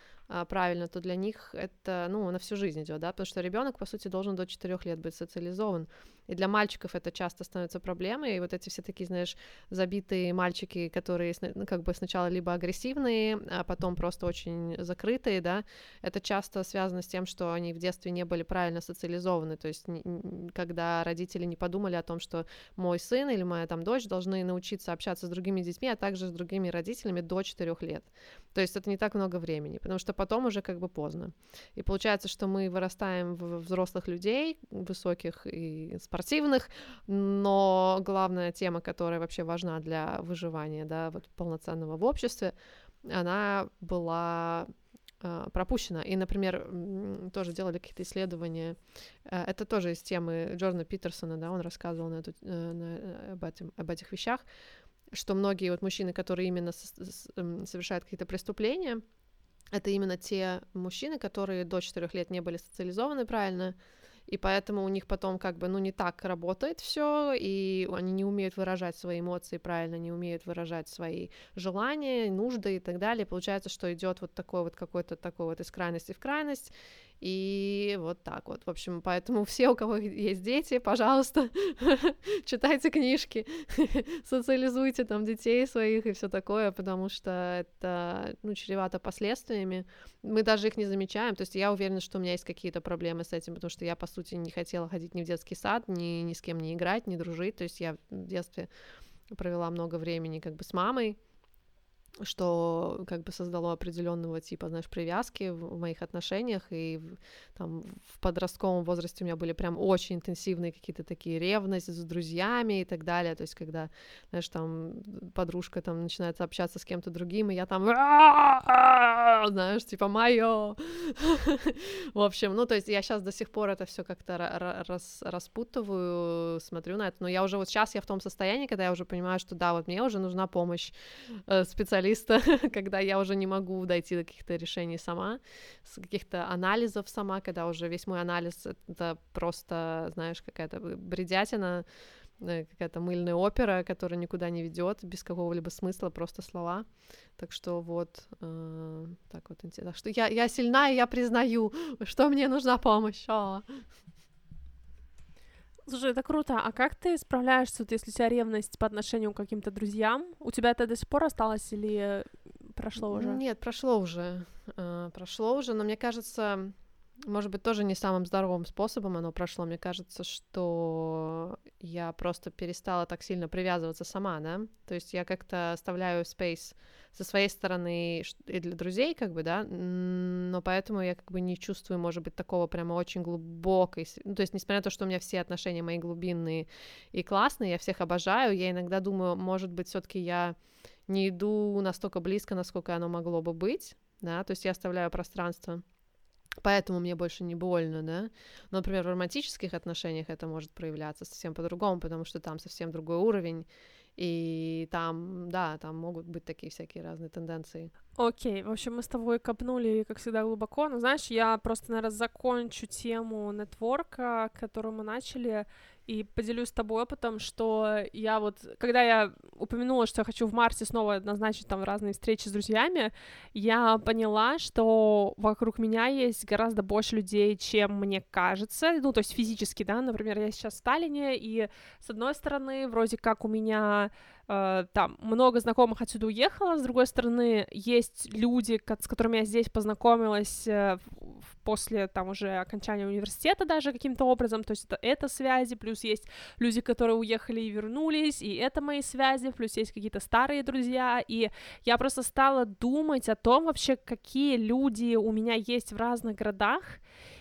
правильно, то для них это, ну, на всю жизнь идет, да, потому что ребенок, по сути, должен до 4 лет быть социализован. И для мальчиков это часто становится проблемой, и вот эти все такие, знаешь, забитые мальчики, которые, ну, как бы сначала либо агрессивные, а потом просто очень закрытые, да, это часто связано с тем, что они в детстве не были правильно социализованы, то есть когда родители не подумали о том, что мой сын или моя там дочь должны научиться общаться с другими детьми, а также с другими родителями до 4 лет. То есть это не так много времени, потому что потом уже как бы поздно. И получается, что мы вырастаем в взрослых людей, высоких и спортивных, но главная тема, которая вообще важна для выживания, да, вот полноценного в обществе, она была э, пропущена. И, например, тоже делали какие-то исследования. Э, это тоже из темы Джордана Питерсона, да, он рассказывал на эту, э, на, об, этом, об этих вещах что многие вот мужчины, которые именно совершают какие-то преступления, это именно те мужчины, которые до 4 лет не были социализованы правильно, и поэтому у них потом как бы, ну, не так работает все, и они не умеют выражать свои эмоции правильно, не умеют выражать свои желания, нужды и так далее. Получается, что идет вот такой вот какой-то такой вот из крайности в крайность, и вот так вот. В общем, поэтому все, у кого есть дети, пожалуйста, читайте книжки, социализуйте там детей своих и все такое, потому что это, ну, чревато последствиями. Мы даже их не замечаем. То есть я уверена, что у меня есть какие-то проблемы с этим, потому что я, по сути, не хотела ходить ни в детский сад, ни, ни с кем не играть, не дружить. То есть я в детстве провела много времени как бы с мамой, что как бы создало определенного типа, знаешь, привязки в моих отношениях, и там в подростковом возрасте у меня были прям очень интенсивные какие-то такие ревности с друзьями и так далее, то есть когда, знаешь, там подружка там начинает общаться с кем-то другим, и я там, знаешь, типа, мое, в общем, ну, то есть я сейчас до сих пор это все как-то рас распутываю, смотрю на это, но я уже вот сейчас я в том состоянии, когда я уже понимаю, что да, вот мне уже нужна помощь э, специалиста специалиста, когда я уже не могу дойти до каких-то решений сама, с каких-то анализов сама, когда уже весь мой анализ — это просто, знаешь, какая-то бредятина, э, какая-то мыльная опера, которая никуда не ведет, без какого-либо смысла, просто слова. Так что вот, э, так вот интересно. Так что я, я сильна, и я признаю, что мне нужна помощь. О. Слушай, это круто. А как ты справляешься, вот, если у тебя ревность по отношению к каким-то друзьям? У тебя это до сих пор осталось или прошло уже? Нет, прошло уже. Э, прошло уже, но мне кажется, может быть, тоже не самым здоровым способом оно прошло. Мне кажется, что я просто перестала так сильно привязываться сама, да? То есть я как-то оставляю space со своей стороны и для друзей, как бы, да, но поэтому я как бы не чувствую, может быть, такого прямо очень глубокой, ну, то есть, несмотря на то, что у меня все отношения мои глубинные и классные, я всех обожаю, я иногда думаю, может быть, все таки я не иду настолько близко, насколько оно могло бы быть, да, то есть я оставляю пространство Поэтому мне больше не больно, да. Но, например, в романтических отношениях это может проявляться совсем по-другому, потому что там совсем другой уровень, и там, да, там могут быть такие всякие разные тенденции. Окей, в общем, мы с тобой копнули, как всегда, глубоко. Но знаешь, я просто, наверное, закончу тему нетворка, которую мы начали. И поделюсь с тобой опытом, что я вот, когда я упомянула, что я хочу в марте снова назначить там разные встречи с друзьями, я поняла, что вокруг меня есть гораздо больше людей, чем мне кажется, ну, то есть физически, да, например, я сейчас в Сталине, и с одной стороны, вроде как у меня э, там много знакомых отсюда уехало, с другой стороны, есть люди, с которыми я здесь познакомилась э, после там уже окончания университета даже каким-то образом, то есть это, это связи, плюс есть люди, которые уехали и вернулись, и это мои связи, плюс есть какие-то старые друзья, и я просто стала думать о том вообще, какие люди у меня есть в разных городах,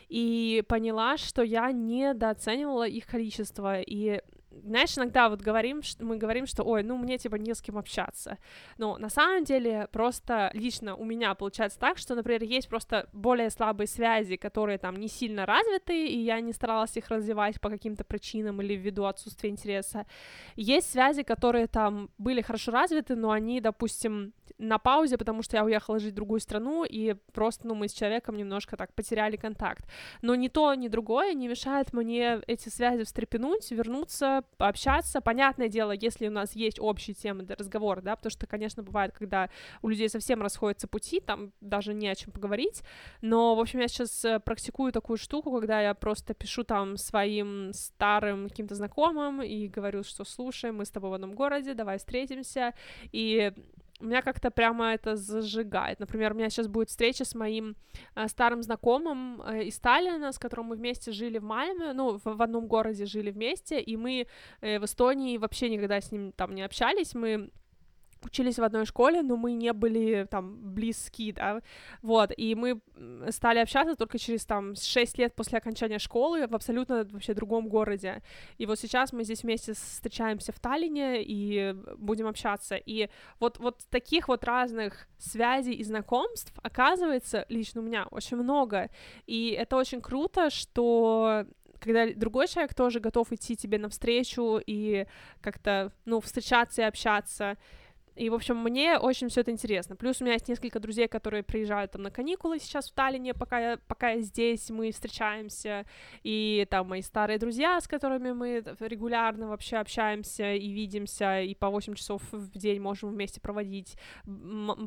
и поняла, что я недооценивала их количество, и знаешь, иногда вот говорим, мы говорим, что, ой, ну, мне, типа, не с кем общаться, но на самом деле просто лично у меня получается так, что, например, есть просто более слабые связи, которые там не сильно развиты, и я не старалась их развивать по каким-то причинам или ввиду отсутствия интереса. Есть связи, которые там были хорошо развиты, но они, допустим, на паузе, потому что я уехала жить в другую страну, и просто, ну, мы с человеком немножко так потеряли контакт. Но ни то, ни другое не мешает мне эти связи встрепенуть, вернуться, пообщаться. Понятное дело, если у нас есть общие темы для разговора, да, потому что, конечно, бывает, когда у людей совсем расходятся пути, там даже не о чем поговорить, но, в общем, я сейчас э, практикую такую штуку, когда я просто пишу там своим старым каким-то знакомым и говорю, что слушай, мы с тобой в одном городе, давай встретимся, и меня как-то прямо это зажигает. Например, у меня сейчас будет встреча с моим э, старым знакомым э, из Сталина, с которым мы вместе жили в Мальме, ну, в, в одном городе жили вместе, и мы э, в Эстонии вообще никогда с ним там не общались, мы учились в одной школе, но мы не были там близки, да, вот, и мы стали общаться только через там 6 лет после окончания школы в абсолютно вообще другом городе, и вот сейчас мы здесь вместе встречаемся в Таллине и будем общаться, и вот, вот таких вот разных связей и знакомств оказывается лично у меня очень много, и это очень круто, что когда другой человек тоже готов идти тебе навстречу и как-то, ну, встречаться и общаться, и, в общем, мне очень все это интересно. Плюс у меня есть несколько друзей, которые приезжают там на каникулы сейчас в Таллине, пока я, пока я здесь, мы встречаемся. И там мои старые друзья, с которыми мы регулярно вообще общаемся и видимся, и по 8 часов в день можем вместе проводить,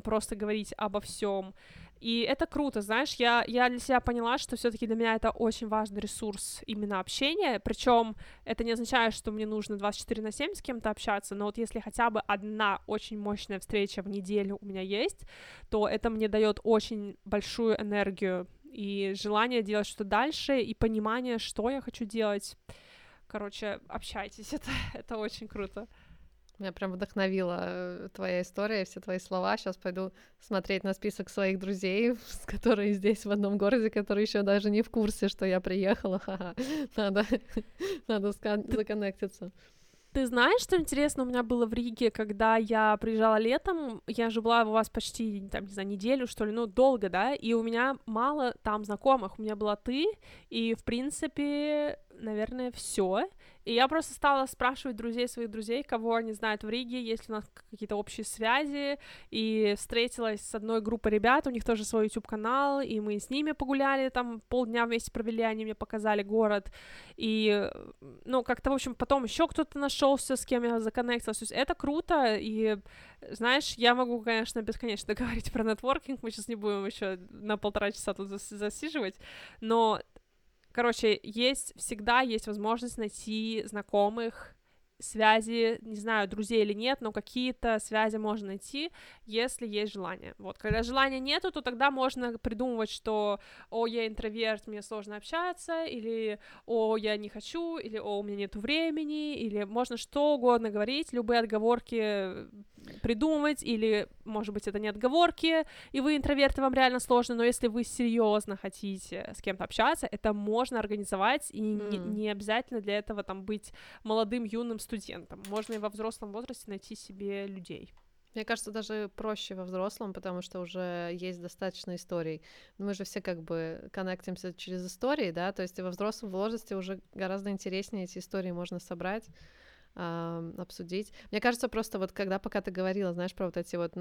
просто говорить обо всем. И это круто, знаешь, я, я для себя поняла, что все-таки для меня это очень важный ресурс именно общения, причем это не означает, что мне нужно 24 на 7 с кем-то общаться, но вот если хотя бы одна очень мощная встреча в неделю у меня есть, то это мне дает очень большую энергию и желание делать что-то дальше, и понимание, что я хочу делать. Короче, общайтесь, это, это очень круто. Меня прям вдохновила э, твоя история, все твои слова. Сейчас пойду смотреть на список своих друзей, которые здесь в одном городе, которые еще даже не в курсе, что я приехала. Ха-ха. Надо, надо законнектиться. Ты знаешь, что интересно у меня было в Риге, когда я приезжала летом, я же была у вас почти, там, не знаю, неделю, что ли, ну, долго, да, и у меня мало там знакомых, у меня была ты, и, в принципе, наверное, все. И я просто стала спрашивать друзей своих друзей, кого они знают в Риге, есть ли у нас какие-то общие связи, и встретилась с одной группой ребят, у них тоже свой YouTube-канал, и мы с ними погуляли, там полдня вместе провели, они мне показали город, и, ну, как-то, в общем, потом еще кто-то нашелся, с кем я законнектилась, то есть это круто, и, знаешь, я могу, конечно, бесконечно говорить про нетворкинг, мы сейчас не будем еще на полтора часа тут засиживать, но Короче, есть всегда есть возможность найти знакомых, связи, не знаю, друзей или нет, но какие-то связи можно найти, если есть желание. Вот, когда желания нету, то тогда можно придумывать, что, о, я интроверт, мне сложно общаться, или, о, я не хочу, или, о, у меня нет времени, или можно что угодно говорить, любые отговорки придумывать, или, может быть, это не отговорки, и вы интроверт, и вам реально сложно, но если вы серьезно хотите с кем-то общаться, это можно организовать, и mm. не, не обязательно для этого там быть молодым, юным студентом. Можно и во взрослом возрасте найти себе людей. Мне кажется, даже проще во взрослом, потому что уже есть достаточно историй. Мы же все как бы коннектимся через истории, да, то есть во взрослом возрасте уже гораздо интереснее эти истории можно собрать обсудить. Мне кажется, просто вот когда пока ты говорила, знаешь, про вот эти вот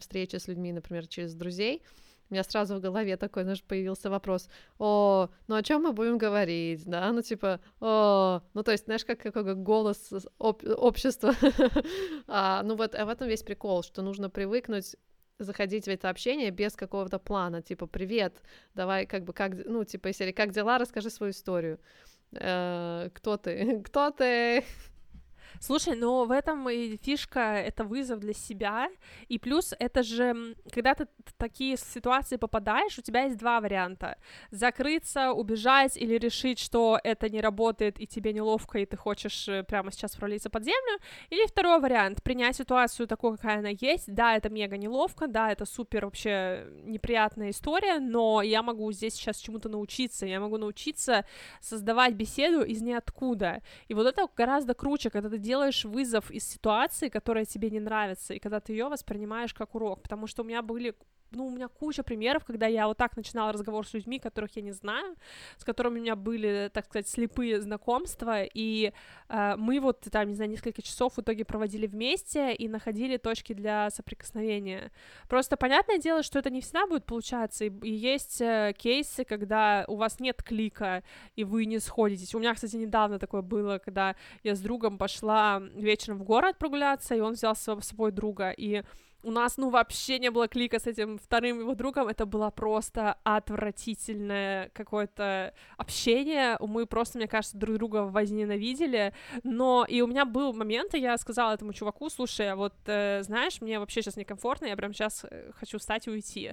встречи с людьми, например, через друзей, у меня сразу в голове такой, знаешь, появился вопрос, о, ну о чем мы будем говорить, да, ну типа, о, ну то есть, знаешь, как, какой голос об, общества, а, ну вот а в этом весь прикол, что нужно привыкнуть заходить в это общение без какого-то плана, типа, привет, давай, как бы, как, ну, типа, серии, как дела, расскажи свою историю. Э, кто ты? Кто ты? Слушай, но в этом и фишка, это вызов для себя, и плюс это же, когда ты в такие ситуации попадаешь, у тебя есть два варианта. Закрыться, убежать или решить, что это не работает, и тебе неловко, и ты хочешь э, прямо сейчас провалиться под землю. Или второй вариант, принять ситуацию такой, какая она есть. Да, это мега неловко, да, это супер вообще неприятная история, но я могу здесь сейчас чему-то научиться, я могу научиться создавать беседу из ниоткуда. И вот это гораздо круче, когда ты делаешь вызов из ситуации, которая тебе не нравится, и когда ты ее воспринимаешь как урок, потому что у меня были ну, у меня куча примеров, когда я вот так начинала разговор с людьми, которых я не знаю, с которыми у меня были, так сказать, слепые знакомства, и э, мы вот там, не знаю, несколько часов в итоге проводили вместе и находили точки для соприкосновения. Просто понятное дело, что это не всегда будет получаться, и, и есть э, кейсы, когда у вас нет клика, и вы не сходитесь. У меня, кстати, недавно такое было, когда я с другом пошла вечером в город прогуляться, и он взял с собой друга, и у нас, ну, вообще не было клика с этим вторым его другом, это было просто отвратительное какое-то общение, мы просто, мне кажется, друг друга возненавидели, но и у меня был момент, и я сказала этому чуваку, слушай, а вот, э, знаешь, мне вообще сейчас некомфортно, я прям сейчас э, хочу встать и уйти.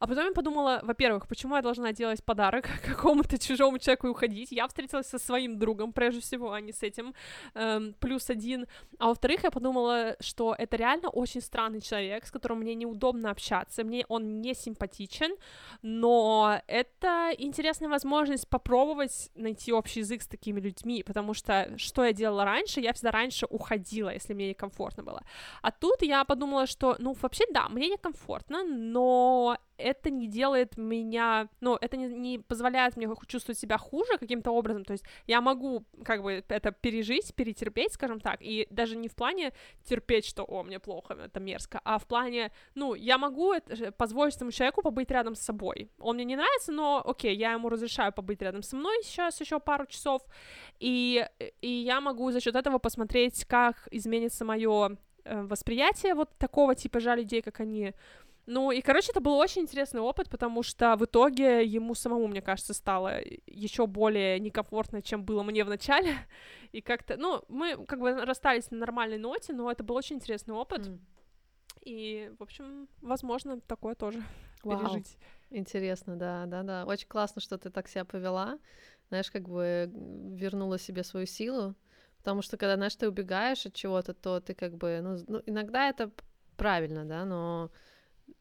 А потом я подумала, во-первых, почему я должна делать подарок какому-то чужому человеку и уходить? Я встретилась со своим другом, прежде всего, а не с этим, эм, плюс один. А во-вторых, я подумала, что это реально очень странный человек, человек, с которым мне неудобно общаться, мне он не симпатичен, но это интересная возможность попробовать найти общий язык с такими людьми, потому что что я делала раньше, я всегда раньше уходила, если мне некомфортно было. А тут я подумала, что, ну, вообще, да, мне некомфортно, но это не делает меня, ну, это не, не позволяет мне чувствовать себя хуже каким-то образом, то есть я могу как бы это пережить, перетерпеть, скажем так, и даже не в плане терпеть, что, о, мне плохо, это мерзко, а в плане, ну, я могу это, позволить этому человеку побыть рядом с собой, он мне не нравится, но, окей, я ему разрешаю побыть рядом со мной сейчас еще пару часов, и, и я могу за счет этого посмотреть, как изменится мое э, восприятие вот такого типа жаль людей, как они, ну, и, короче, это был очень интересный опыт, потому что в итоге ему самому, мне кажется, стало еще более некомфортно, чем было мне в начале. И как-то, ну, мы как бы расстались на нормальной ноте, но это был очень интересный опыт. Mm. И, в общем, возможно, такое тоже Вау. пережить. Интересно, да, да, да. Очень классно, что ты так себя повела. Знаешь, как бы вернула себе свою силу. Потому что, когда, знаешь, ты убегаешь от чего-то, то ты как бы, ну, ну иногда это правильно, да, но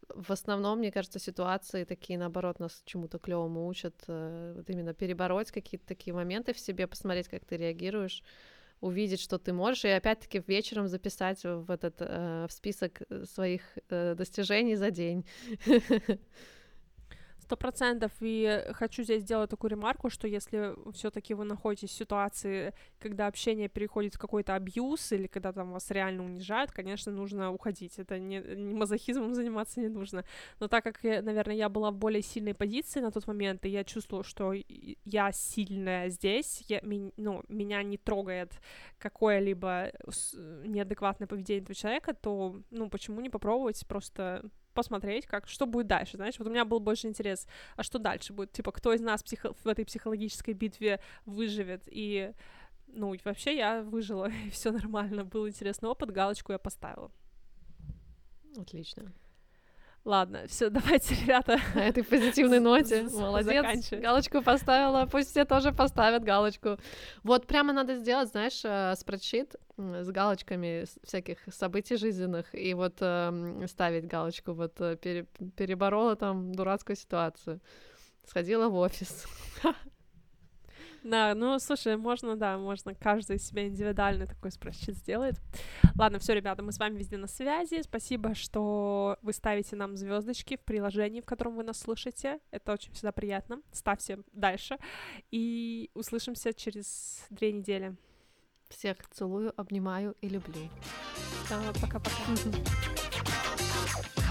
в основном, мне кажется, ситуации такие, наоборот, нас чему-то клевому учат, э, вот именно перебороть какие-то такие моменты в себе, посмотреть, как ты реагируешь, увидеть, что ты можешь, и опять-таки вечером записать в этот э, в список своих э, достижений за день. Сто процентов. И хочу здесь сделать такую ремарку, что если все-таки вы находитесь в ситуации, когда общение переходит в какой-то абьюз или когда там вас реально унижают, конечно, нужно уходить. Это не, не мазохизмом заниматься не нужно. Но так как, наверное, я была в более сильной позиции на тот момент, и я чувствовала, что я сильная здесь, я, ну, меня не трогает какое-либо неадекватное поведение этого человека, то, ну, почему не попробовать просто посмотреть, как, что будет дальше, знаешь, вот у меня был больше интерес, а что дальше будет, типа, кто из нас психо- в этой психологической битве выживет, и, ну, вообще я выжила, и все нормально, был интересный опыт, галочку я поставила. Отлично. Ладно, все, давайте, ребята. На этой позитивной ноте. Молодец. Галочку поставила. Пусть все тоже поставят галочку. Вот прямо надо сделать, знаешь, э, спредшит с галочками всяких событий жизненных и вот э, ставить галочку. Вот э, пере, переборола там дурацкую ситуацию. Сходила в офис. Да, ну, слушай, можно, да, можно каждый себе индивидуально такой спрашивает сделает. Ладно, все, ребята, мы с вами везде на связи. Спасибо, что вы ставите нам звездочки в приложении, в котором вы нас слушаете. Это очень всегда приятно. Ставьте дальше. И услышимся через две недели. Всех целую, обнимаю и люблю. Да, пока-пока.